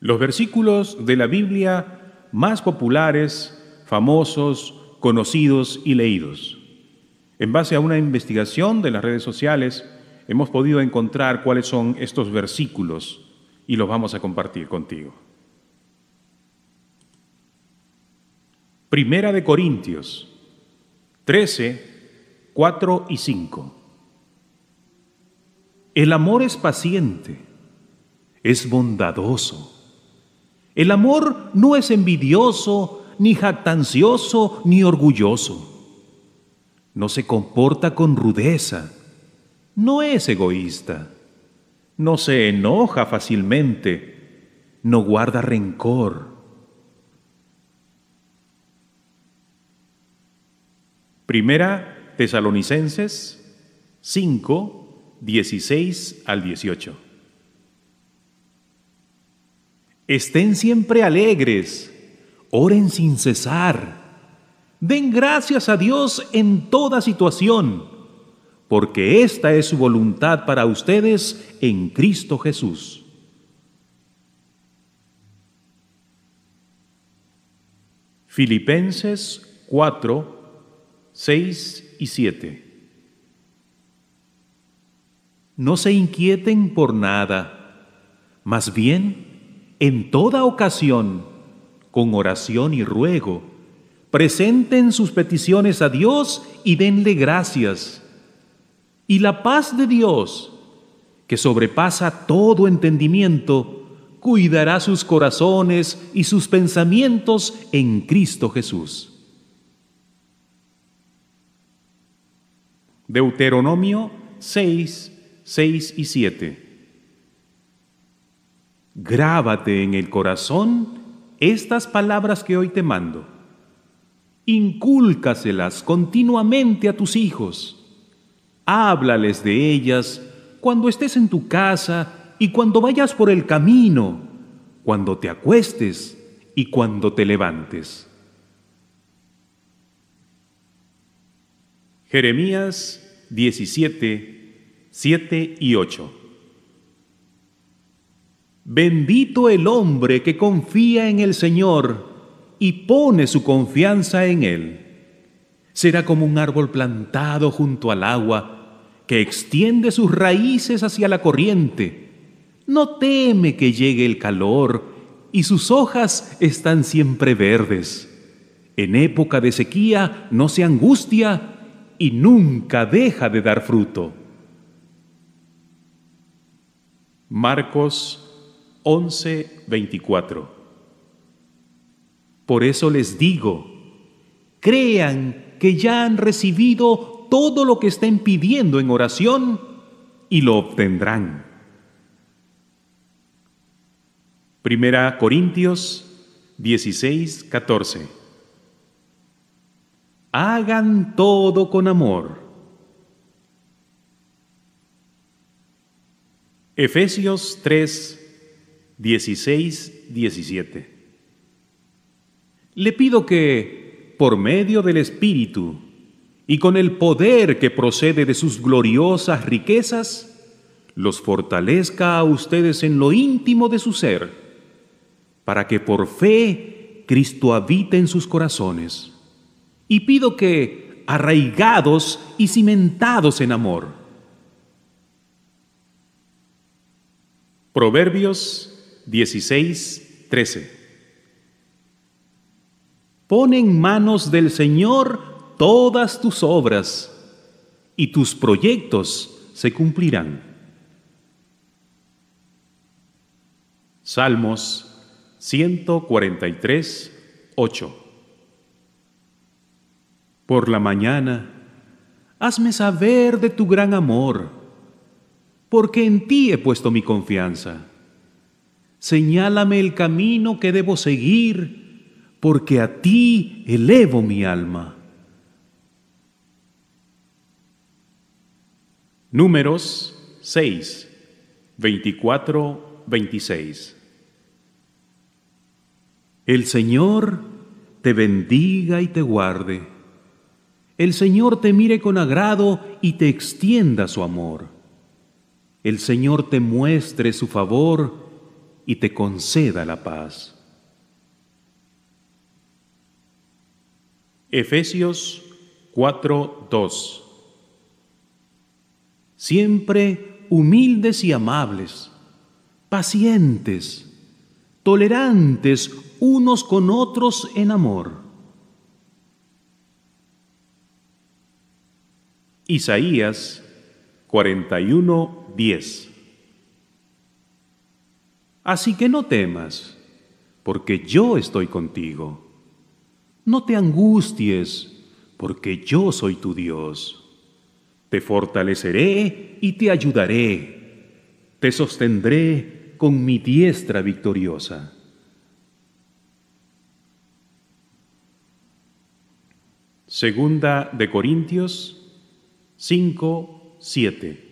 Los versículos de la Biblia más populares, famosos, conocidos y leídos. En base a una investigación de las redes sociales, hemos podido encontrar cuáles son estos versículos y los vamos a compartir contigo. Primera de Corintios 13, 4 y 5. El amor es paciente, es bondadoso. El amor no es envidioso, ni jactancioso, ni orgulloso. No se comporta con rudeza, no es egoísta, no se enoja fácilmente, no guarda rencor. Primera Tesalonicenses 5, 16 al 18. Estén siempre alegres, oren sin cesar, den gracias a Dios en toda situación, porque esta es su voluntad para ustedes en Cristo Jesús. Filipenses 4, 6 y 7. No se inquieten por nada, más bien, en toda ocasión, con oración y ruego, presenten sus peticiones a Dios y denle gracias. Y la paz de Dios, que sobrepasa todo entendimiento, cuidará sus corazones y sus pensamientos en Cristo Jesús. Deuteronomio 6, 6 y 7. Grábate en el corazón estas palabras que hoy te mando. Incúlcaselas continuamente a tus hijos. Háblales de ellas cuando estés en tu casa y cuando vayas por el camino, cuando te acuestes y cuando te levantes. Jeremías 17, 7 y 8. Bendito el hombre que confía en el Señor y pone su confianza en Él. Será como un árbol plantado junto al agua, que extiende sus raíces hacia la corriente. No teme que llegue el calor y sus hojas están siempre verdes. En época de sequía no se angustia y nunca deja de dar fruto. Marcos 11:24 Por eso les digo, crean que ya han recibido todo lo que estén pidiendo en oración y lo obtendrán. Primera Corintios 16, 14. Hagan todo con amor. Efesios 3, 16, 17. Le pido que, por medio del Espíritu y con el poder que procede de sus gloriosas riquezas, los fortalezca a ustedes en lo íntimo de su ser, para que por fe Cristo habite en sus corazones. Y pido que, arraigados y cimentados en amor, Proverbios 16, 13. Pon en manos del Señor todas tus obras y tus proyectos se cumplirán. Salmos 143, 8. Por la mañana, hazme saber de tu gran amor, porque en ti he puesto mi confianza. Señálame el camino que debo seguir, porque a ti elevo mi alma. Números 6, 24, 26. El Señor te bendiga y te guarde. El Señor te mire con agrado y te extienda su amor. El Señor te muestre su favor y te conceda la paz. Efesios 4:2 Siempre humildes y amables, pacientes, tolerantes unos con otros en amor. Isaías 41:10 Así que no temas, porque yo estoy contigo. No te angusties, porque yo soy tu Dios. Te fortaleceré y te ayudaré. Te sostendré con mi diestra victoriosa. Segunda de Corintios 5, 7.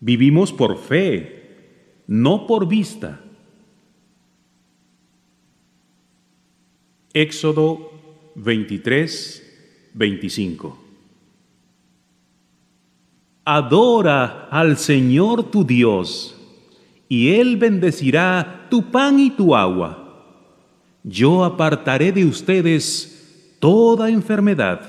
Vivimos por fe, no por vista. Éxodo 23, 25. Adora al Señor tu Dios, y Él bendecirá tu pan y tu agua. Yo apartaré de ustedes toda enfermedad.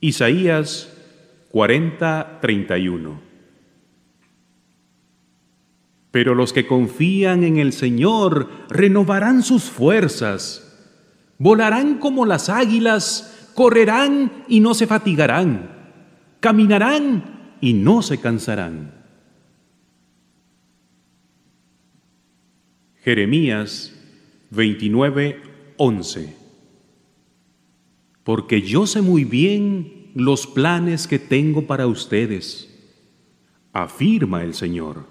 Isaías 40, 31. Pero los que confían en el Señor renovarán sus fuerzas, volarán como las águilas, correrán y no se fatigarán, caminarán y no se cansarán. Jeremías 29, 11 Porque yo sé muy bien los planes que tengo para ustedes, afirma el Señor.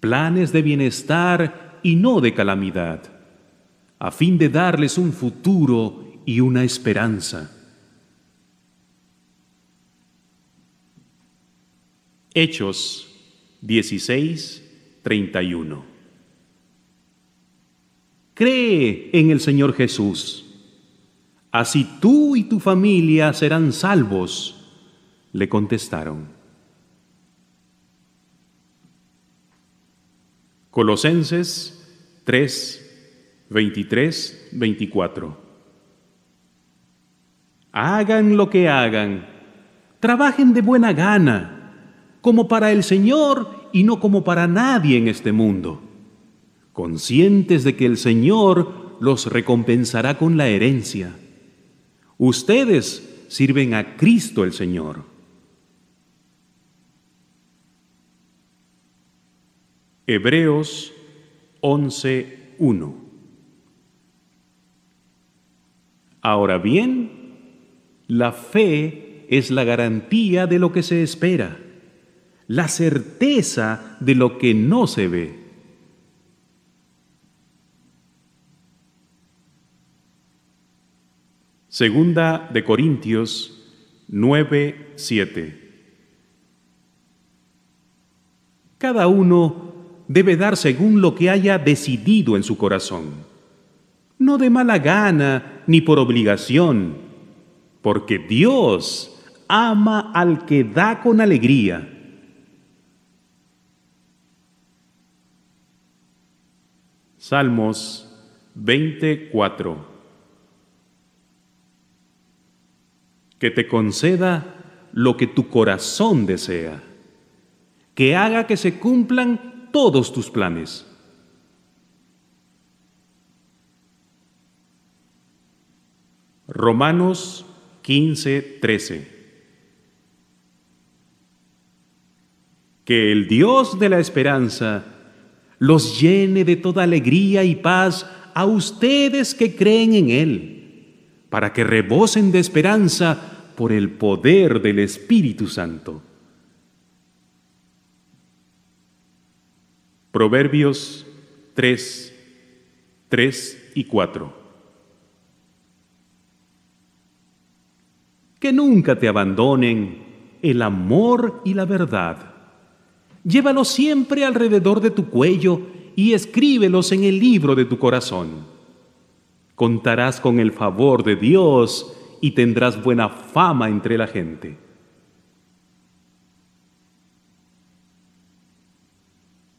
Planes de bienestar y no de calamidad, a fin de darles un futuro y una esperanza. Hechos 16, 31 Cree en el Señor Jesús, así tú y tu familia serán salvos, le contestaron. Colosenses 3, 23, 24. Hagan lo que hagan, trabajen de buena gana, como para el Señor y no como para nadie en este mundo, conscientes de que el Señor los recompensará con la herencia. Ustedes sirven a Cristo el Señor. Hebreos 11.1 Ahora bien, la fe es la garantía de lo que se espera, la certeza de lo que no se ve. Segunda de Corintios 9.7 Cada uno debe dar según lo que haya decidido en su corazón, no de mala gana ni por obligación, porque Dios ama al que da con alegría. Salmos 24 Que te conceda lo que tu corazón desea, que haga que se cumplan todos tus planes. Romanos 15, 13. Que el Dios de la esperanza los llene de toda alegría y paz a ustedes que creen en Él, para que rebosen de esperanza por el poder del Espíritu Santo. Proverbios 3, 3 y 4. Que nunca te abandonen el amor y la verdad. Llévalos siempre alrededor de tu cuello y escríbelos en el libro de tu corazón contarás con el favor de Dios y tendrás buena fama entre la gente.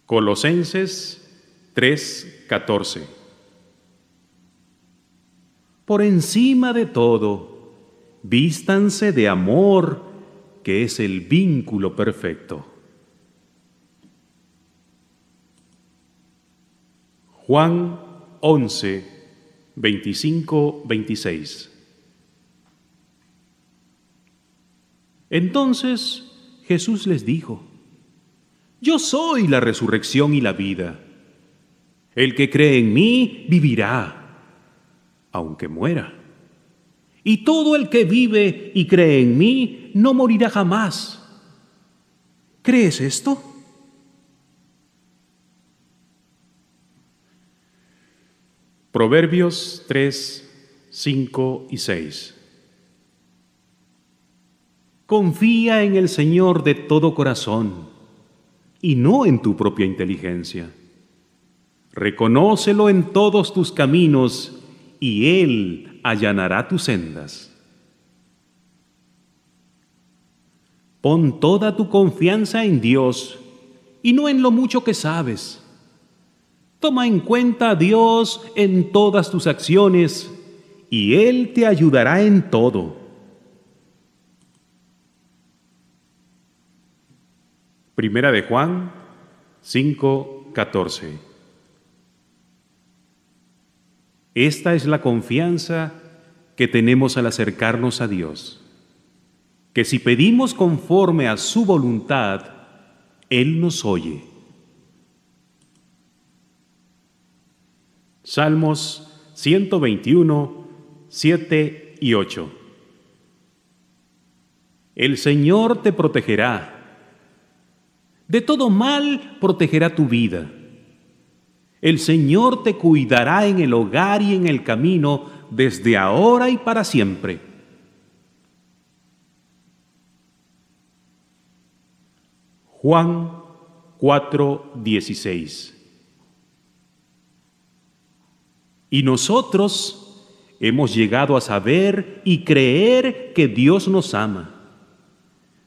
Colosenses 3:14 Por encima de todo, vístanse de amor, que es el vínculo perfecto. Juan 11, 25, 26 Entonces Jesús les dijo, Yo soy la resurrección y la vida. El que cree en mí vivirá, aunque muera. Y todo el que vive y cree en mí no morirá jamás. ¿Crees esto? Proverbios 3, 5 y 6 Confía en el Señor de todo corazón y no en tu propia inteligencia. Reconócelo en todos tus caminos y Él allanará tus sendas. Pon toda tu confianza en Dios y no en lo mucho que sabes. Toma en cuenta a Dios en todas tus acciones y Él te ayudará en todo. Primera de Juan 5:14. Esta es la confianza que tenemos al acercarnos a Dios, que si pedimos conforme a su voluntad, Él nos oye. Salmos 121, 7 y 8. El Señor te protegerá de todo mal protegerá tu vida. El Señor te cuidará en el hogar y en el camino desde ahora y para siempre. Juan 4:16 Y nosotros hemos llegado a saber y creer que Dios nos ama.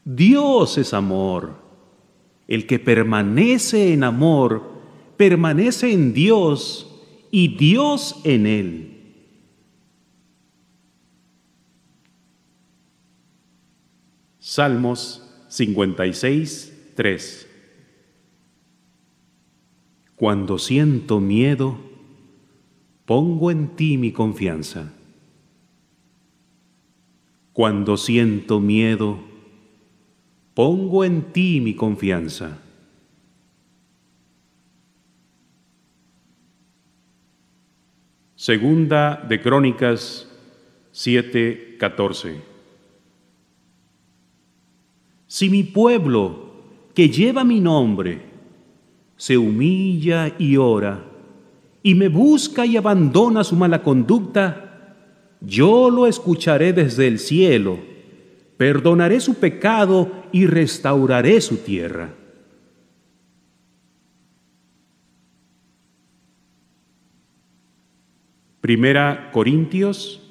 Dios es amor. El que permanece en amor, permanece en Dios y Dios en él. Salmos 56, 3 Cuando siento miedo, pongo en ti mi confianza. Cuando siento miedo, pongo en ti mi confianza. Segunda de Crónicas 7:14. Si mi pueblo, que lleva mi nombre, se humilla y ora, y me busca y abandona su mala conducta, yo lo escucharé desde el cielo perdonaré su pecado y restauraré su tierra. Primera Corintios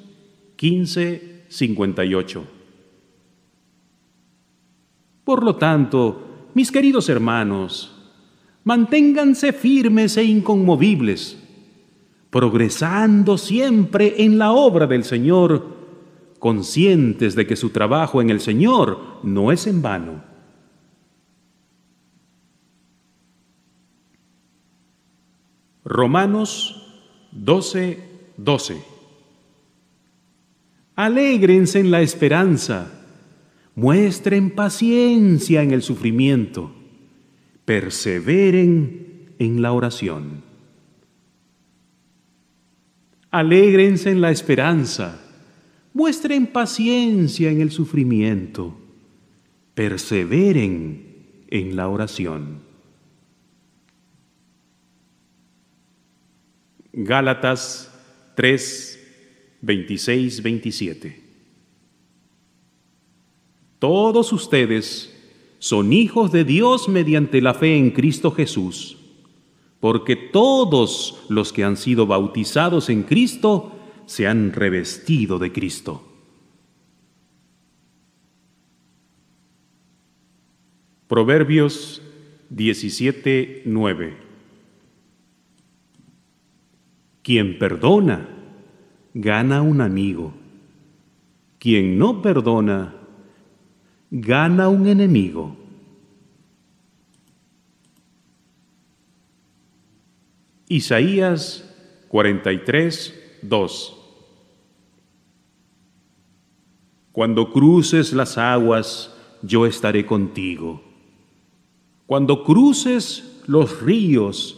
15, 58. Por lo tanto, mis queridos hermanos, manténganse firmes e inconmovibles, progresando siempre en la obra del Señor, conscientes de que su trabajo en el Señor no es en vano. Romanos 12, 12. Alégrense en la esperanza, muestren paciencia en el sufrimiento, perseveren en la oración. Alégrense en la esperanza, muestren paciencia en el sufrimiento, perseveren en la oración. Gálatas 3, 26, 27. Todos ustedes son hijos de Dios mediante la fe en Cristo Jesús, porque todos los que han sido bautizados en Cristo se han revestido de Cristo. Proverbios 17:9. Quien perdona, gana un amigo. Quien no perdona, gana un enemigo. Isaías 43, 2. Cuando cruces las aguas, yo estaré contigo. Cuando cruces los ríos,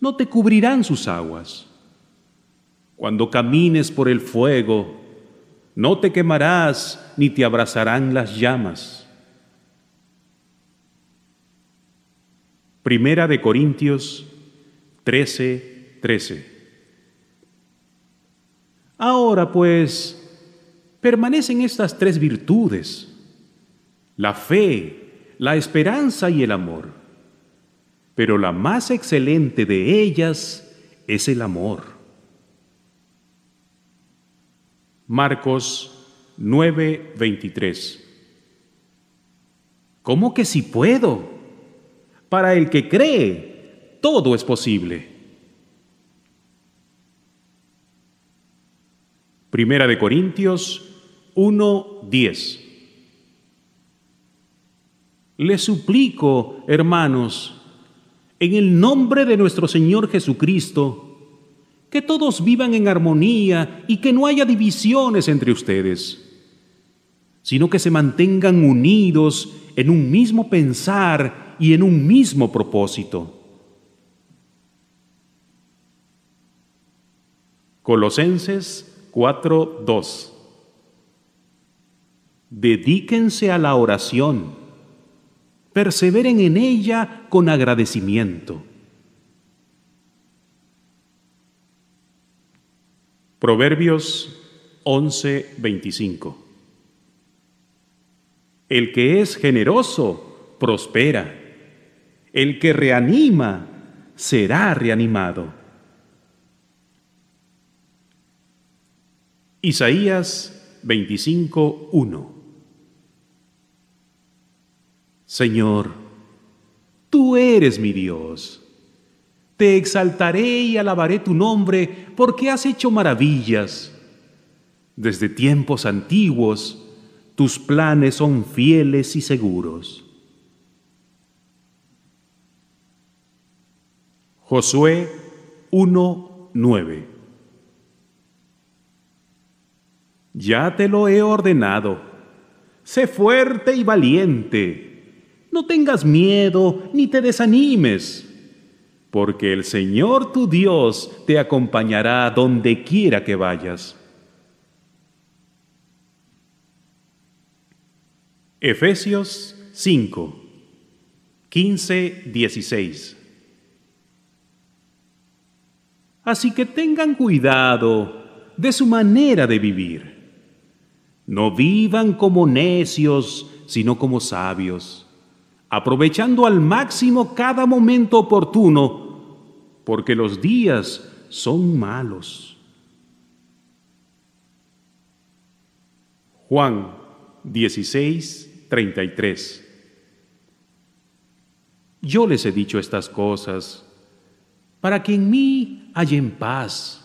no te cubrirán sus aguas. Cuando camines por el fuego, no te quemarás ni te abrazarán las llamas. Primera de Corintios 13, 13. Ahora pues, permanecen estas tres virtudes, la fe, la esperanza y el amor. Pero la más excelente de ellas es el amor. Marcos 9:23 ¿Cómo que si puedo? Para el que cree, todo es posible. Primera de Corintios 1:10 Les suplico, hermanos, en el nombre de nuestro Señor Jesucristo, que todos vivan en armonía y que no haya divisiones entre ustedes, sino que se mantengan unidos en un mismo pensar y en un mismo propósito. Colosenses 4:2 Dedíquense a la oración, perseveren en ella con agradecimiento. Proverbios 11:25 El que es generoso prospera, el que reanima será reanimado. Isaías 25:1 Señor, tú eres mi Dios te exaltaré y alabaré tu nombre porque has hecho maravillas. Desde tiempos antiguos, tus planes son fieles y seguros. Josué 1:9 Ya te lo he ordenado. Sé fuerte y valiente. No tengas miedo ni te desanimes porque el Señor tu Dios te acompañará donde quiera que vayas. Efesios 5, 15, 16. Así que tengan cuidado de su manera de vivir. No vivan como necios, sino como sabios aprovechando al máximo cada momento oportuno, porque los días son malos. Juan 16, 33 Yo les he dicho estas cosas para que en mí hallen paz.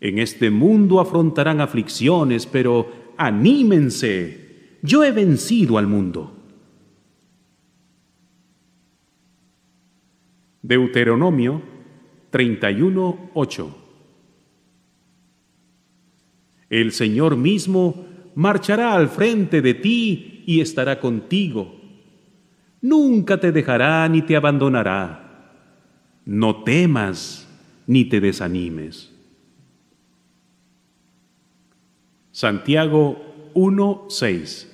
En este mundo afrontarán aflicciones, pero anímense, yo he vencido al mundo. Deuteronomio 31:8 El Señor mismo marchará al frente de ti y estará contigo. Nunca te dejará ni te abandonará. No temas ni te desanimes. Santiago 1:6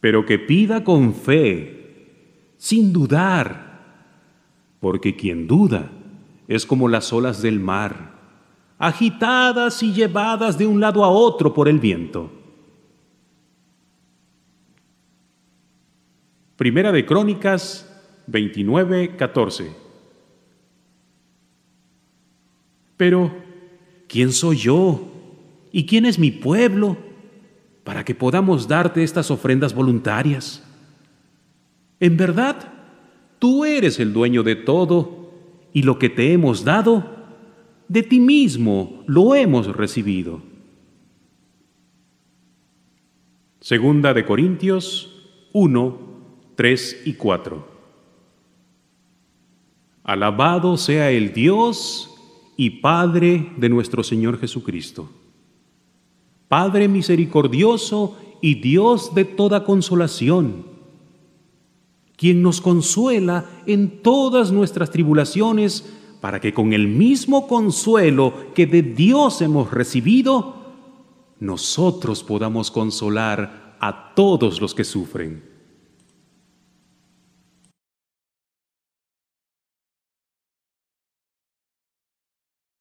Pero que pida con fe sin dudar, porque quien duda es como las olas del mar, agitadas y llevadas de un lado a otro por el viento. Primera de Crónicas 29, 14. Pero, ¿quién soy yo? ¿Y quién es mi pueblo para que podamos darte estas ofrendas voluntarias? En verdad, tú eres el dueño de todo y lo que te hemos dado, de ti mismo lo hemos recibido. Segunda de Corintios 1, 3 y 4. Alabado sea el Dios y Padre de nuestro Señor Jesucristo. Padre misericordioso y Dios de toda consolación, quien nos consuela en todas nuestras tribulaciones, para que con el mismo consuelo que de Dios hemos recibido, nosotros podamos consolar a todos los que sufren.